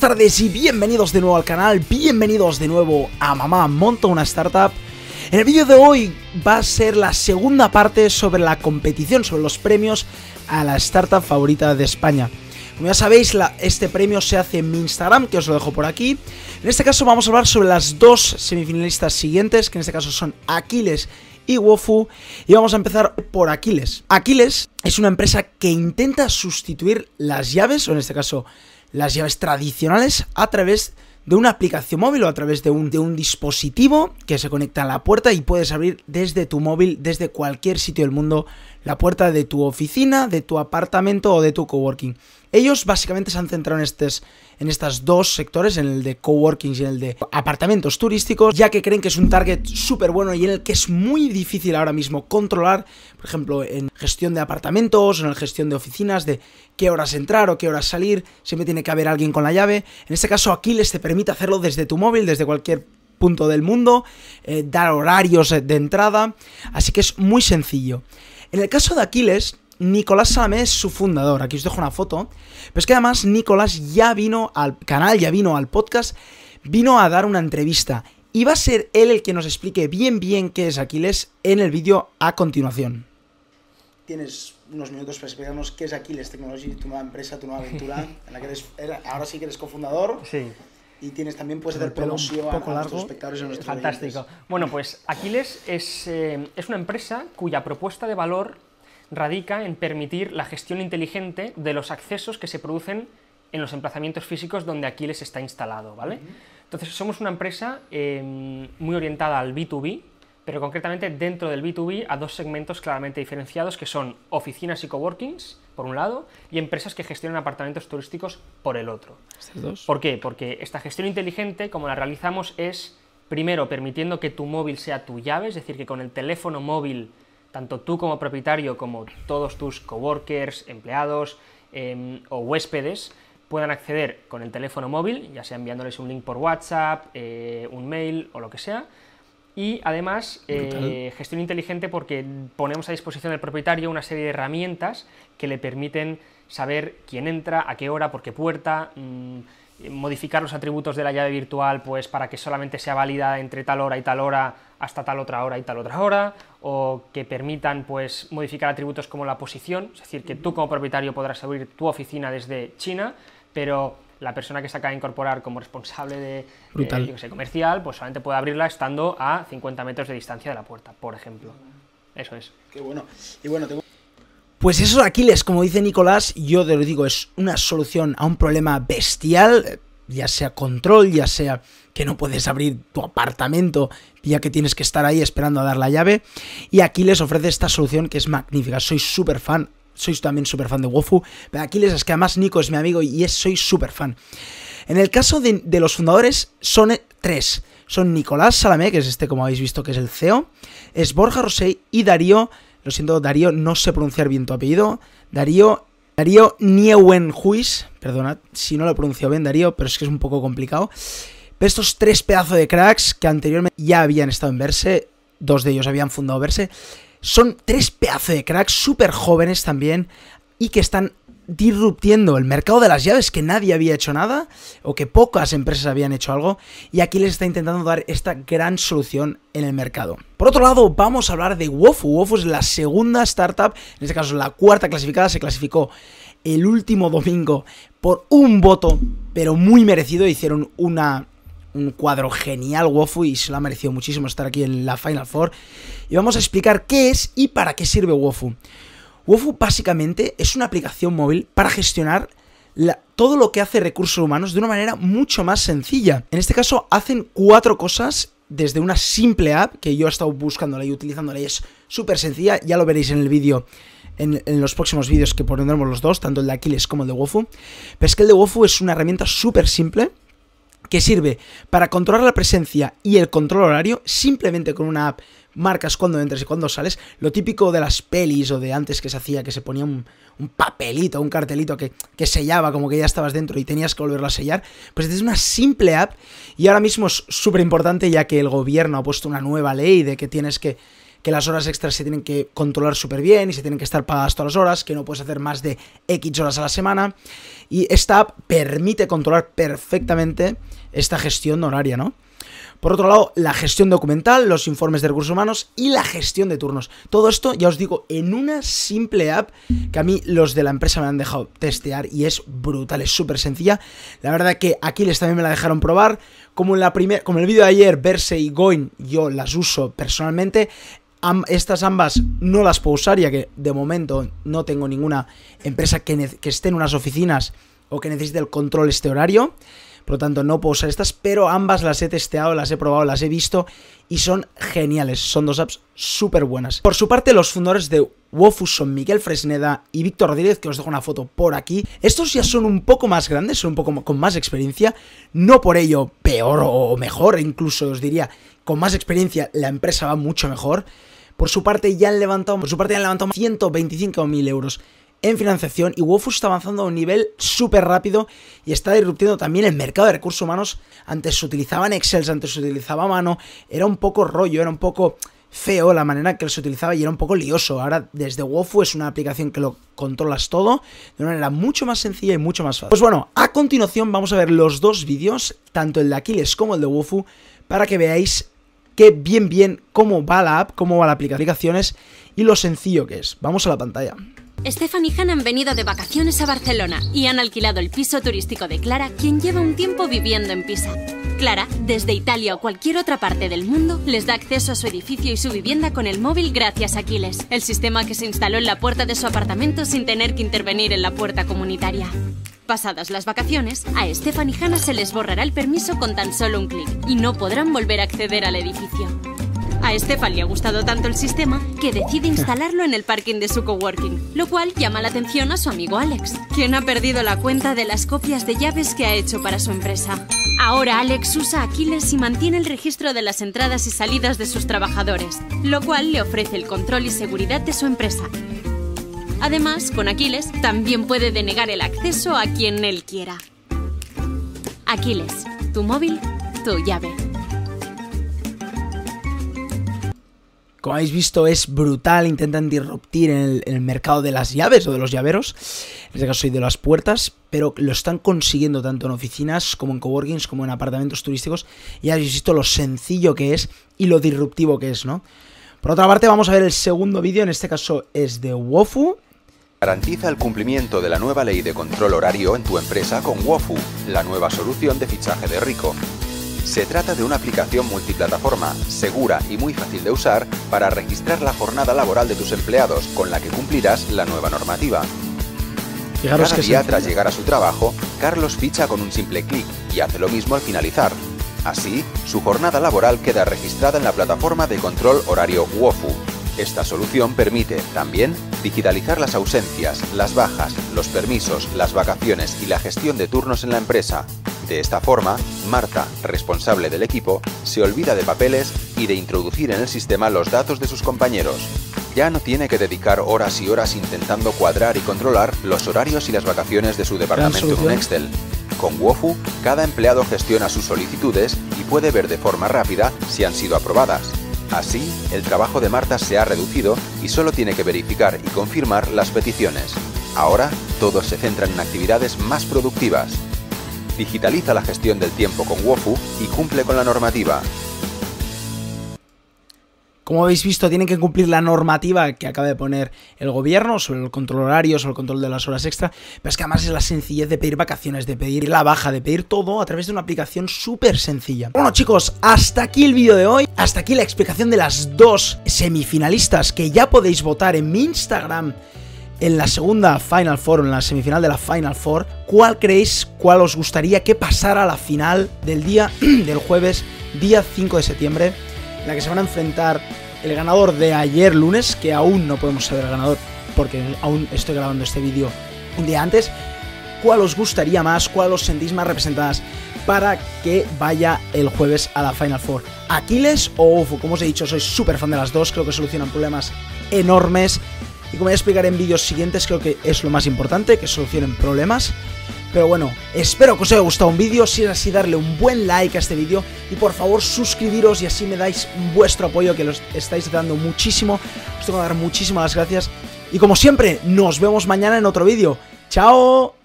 buenas tardes y bienvenidos de nuevo al canal, bienvenidos de nuevo a Mamá Monta una Startup. En el vídeo de hoy va a ser la segunda parte sobre la competición, sobre los premios a la startup favorita de España. Como ya sabéis, este premio se hace en mi Instagram, que os lo dejo por aquí. En este caso vamos a hablar sobre las dos semifinalistas siguientes, que en este caso son Aquiles y Wofu. Y vamos a empezar por Aquiles. Aquiles es una empresa que intenta sustituir las llaves, o en este caso las llaves tradicionales, a través de una aplicación móvil o a través de un, de un dispositivo que se conecta a la puerta y puedes abrir desde tu móvil, desde cualquier sitio del mundo, la puerta de tu oficina, de tu apartamento o de tu coworking. Ellos básicamente se han centrado en, estos, en dos sectores, en el de coworking y en el de apartamentos turísticos, ya que creen que es un target súper bueno y en el que es muy difícil ahora mismo controlar, por ejemplo, en gestión de apartamentos en la gestión de oficinas, de qué horas entrar o qué horas salir, siempre tiene que haber alguien con la llave. En este caso, Aquiles te permite hacerlo desde tu móvil, desde cualquier punto del mundo, eh, dar horarios de entrada, así que es muy sencillo. En el caso de Aquiles, Nicolás Salamé es su fundador. Aquí os dejo una foto. Pero es que además Nicolás ya vino al canal, ya vino al podcast, vino a dar una entrevista. Y va a ser él el que nos explique bien bien qué es Aquiles en el vídeo a continuación. Tienes unos minutos para explicarnos qué es Aquiles Technology, tu nueva empresa, tu nueva aventura, en la que eres, ahora sí que eres cofundador. Sí. Y tienes también, puedes hacer promoción a, nuestros espectadores y a nuestros Fantástico. Bueno, pues Aquiles es, eh, es una empresa cuya propuesta de valor radica en permitir la gestión inteligente de los accesos que se producen en los emplazamientos físicos donde Aquiles está instalado, ¿vale? Entonces somos una empresa em, muy orientada al B2B, pero concretamente dentro del B2B a dos segmentos claramente diferenciados que son oficinas y coworkings, por un lado, y empresas que gestionan apartamentos turísticos por el otro. Dos? ¿Por qué? Porque esta gestión inteligente, como la realizamos, es primero permitiendo que tu móvil sea tu llave, es decir, que con el teléfono móvil tanto tú como propietario como todos tus coworkers, empleados em, o huéspedes puedan acceder con el teléfono móvil, ya sea enviándoles un link por WhatsApp, eh, un mail o lo que sea. Y además, eh, gestión inteligente porque ponemos a disposición del propietario una serie de herramientas que le permiten saber quién entra, a qué hora, por qué puerta, mm, modificar los atributos de la llave virtual pues para que solamente sea válida entre tal hora y tal hora hasta tal otra hora y tal otra hora, o que permitan pues modificar atributos como la posición, es decir, que tú como propietario podrás abrir tu oficina desde China, pero la persona que se acaba de incorporar como responsable de eh, comercial, pues solamente puede abrirla estando a 50 metros de distancia de la puerta, por ejemplo. Eso es. Qué bueno. Y bueno, tengo... Pues eso, Aquiles, como dice Nicolás, yo te lo digo, es una solución a un problema bestial, ya sea control, ya sea que no puedes abrir tu apartamento, ya que tienes que estar ahí esperando a dar la llave. Y Aquiles ofrece esta solución que es magnífica. Soy súper fan, soy también súper fan de Wofu, pero Aquiles es que además Nico es mi amigo y es, soy súper fan. En el caso de, los fundadores, son tres. Son Nicolás Salamé, que es este, como habéis visto, que es el CEO, es Borja Rosé y Darío lo siento, Darío, no sé pronunciar bien tu apellido. Darío. Darío Nieuwenhuis. Perdona si no lo he pronunciado bien, Darío, pero es que es un poco complicado. Pero estos tres pedazos de cracks que anteriormente ya habían estado en Verse, dos de ellos habían fundado Verse, son tres pedazos de cracks súper jóvenes también y que están disruptiendo el mercado de las llaves que nadie había hecho nada o que pocas empresas habían hecho algo y aquí les está intentando dar esta gran solución en el mercado. Por otro lado, vamos a hablar de Wofu. Wofu es la segunda startup, en este caso la cuarta clasificada, se clasificó el último domingo por un voto, pero muy merecido, hicieron una un cuadro genial Wofu y se lo ha merecido muchísimo estar aquí en la Final Four. Y vamos a explicar qué es y para qué sirve Wofu. Wofu básicamente es una aplicación móvil para gestionar todo lo que hace recursos humanos de una manera mucho más sencilla. En este caso hacen cuatro cosas desde una simple app que yo he estado buscándola y utilizándola y es súper sencilla, ya lo veréis en el vídeo, en, los próximos vídeos que pondremos los dos, tanto el de Aquiles como el de Wofu. Pero es que el de Wofu es una herramienta súper simple que sirve para controlar la presencia y el control horario simplemente con una app marcas cuando entras y cuando sales, lo típico de las pelis o de antes que se hacía, que se ponía un, papelito, un cartelito que, que, sellaba como que ya estabas dentro y tenías que volverlo a sellar, pues es una simple app y ahora mismo es súper importante ya que el gobierno ha puesto una nueva ley de que tienes que, que las horas extras se tienen que controlar súper bien y se tienen que estar pagadas todas las horas, que no puedes hacer más de X horas a la semana. Y esta app permite controlar perfectamente esta gestión horaria, ¿no? Por otro lado, la gestión documental, los informes de recursos humanos y la gestión de turnos. Todo esto, ya os digo, en una simple app que a mí los de la empresa me han dejado testear y es brutal, es súper sencilla. La verdad que aquí les también me la dejaron probar. Como en, la primer, como en el vídeo de ayer, Verse y Goin, yo las uso personalmente. Estas ambas no las puedo usar ya que de momento no tengo ninguna empresa que, que esté en unas oficinas o que necesite el control este horario. Por lo tanto, no puedo usar estas, pero ambas las he testeado, las he probado, las he visto y son geniales. Son dos apps súper buenas. Por su parte, los fundadores de Wofu son Miguel Fresneda y Víctor Rodríguez, que os dejo una foto por aquí. Estos ya son un poco más grandes, son un poco con más experiencia. No por ello peor o mejor, incluso os diría, con más experiencia la empresa va mucho mejor. Por su parte ya han levantado, por su parte han levantado 125.000 euros en financiación y Wofu está avanzando a un nivel súper rápido y está disruptiendo también el mercado de recursos humanos. Antes se utilizaban Excel, antes se utilizaba mano, era un poco rollo, era un poco feo la manera que se utilizaba y era un poco lioso. Ahora desde Wofu es una aplicación que lo controlas todo de una manera mucho más sencilla y mucho más fácil. Pues bueno, a continuación vamos a ver los dos vídeos, tanto el de Aquiles como el de Wofu, para que veáis que bien bien cómo va la app, cómo va la aplicaciones y lo sencillo que es. Vamos a la pantalla. Stefan y Han han venido de vacaciones a Barcelona y han alquilado el piso turístico de Clara, quien lleva un tiempo viviendo en Pisa. Clara, desde Italia o cualquier otra parte del mundo, les da acceso a su edificio y su vivienda con el móvil gracias a Aquiles, el sistema que se instaló en la puerta de su apartamento sin tener que intervenir en la puerta comunitaria. Pasadas las vacaciones, a Stefan y Hannah se les borrará el permiso con tan solo un clic y no podrán volver a acceder al edificio. A Estefan le ha gustado tanto el sistema que decide instalarlo en el parking de su coworking, lo cual llama la atención a su amigo Alex, quien ha perdido la cuenta de las copias de llaves que ha hecho para su empresa. Ahora Alex usa Aquiles y mantiene el registro de las entradas y salidas de sus trabajadores, lo cual le ofrece el control y seguridad de su empresa. Además, con Aquiles también puede denegar el acceso a quien él quiera. Aquiles, tu móvil, tu llave. Como habéis visto, es brutal. Intentan disruptir en el, mercado de las llaves o de los llaveros. En este caso, soy de las puertas. Pero lo están consiguiendo tanto en oficinas como en coworkings, como en apartamentos turísticos. Y habéis visto lo sencillo que es y lo disruptivo que es, ¿no? Por otra parte, vamos a ver el segundo vídeo. En este caso es de Wofu. Garantiza el cumplimiento de la nueva ley de control horario en tu empresa con Wofu, la nueva solución de fichaje de rico. Se trata de una aplicación multiplataforma, segura y muy fácil de usar para registrar la jornada laboral de tus empleados, con la que cumplirás la nueva normativa. Cada día tras llegar a su trabajo, Carlos ficha con un simple clic y hace lo mismo al finalizar. Así, su jornada laboral queda registrada en la plataforma de control horario WOFU. Esta solución permite, también, digitalizar las ausencias, las bajas, los permisos, las vacaciones y la gestión de turnos en la empresa, de esta forma, Marta, responsable del equipo, se olvida de papeles y de introducir en el sistema los datos de sus compañeros. Ya no tiene que dedicar horas y horas intentando cuadrar y controlar los horarios y las vacaciones de su departamento en un Excel. Con Wofu, cada empleado gestiona sus solicitudes y puede ver de forma rápida si han sido aprobadas. Así, el trabajo de Marta se ha reducido y solo tiene que verificar y confirmar las peticiones. Ahora, todos se centran en actividades más productivas, digitaliza la gestión del tiempo con Wofu y cumple con la normativa. Como habéis visto, tienen que cumplir la normativa que acaba de poner el gobierno sobre el control horario, sobre el control de las horas extra. Pero es que además es la sencillez de pedir vacaciones, de pedir la baja, de pedir todo a través de una aplicación súper sencilla. Bueno chicos, hasta aquí el vídeo de hoy. Hasta aquí la explicación de las dos semifinalistas que ya podéis votar en mi Instagram en la segunda Final Four, en la semifinal de la Final Four, ¿cuál creéis, cuál os gustaría que pasara a la final del día del jueves, día 5 de septiembre, en la que se van a enfrentar el ganador de ayer lunes, que aún no podemos saber el ganador porque aún estoy grabando este vídeo un día antes? ¿Cuál os gustaría más? ¿Cuál os sentís más representadas para que vaya el jueves a la Final Four? ¿Aquiles o UFO? Como os he dicho, soy súper fan de las dos, creo que solucionan problemas enormes y como voy a explicar en vídeos siguientes, creo que es lo más importante, que solucionen problemas. Pero bueno, espero que os haya gustado un vídeo, si es así darle un buen like a este vídeo y por favor suscribiros y así me dais vuestro apoyo que los estáis dando muchísimo, os tengo que dar muchísimas gracias y como siempre, nos vemos mañana en otro vídeo. ¡Chao!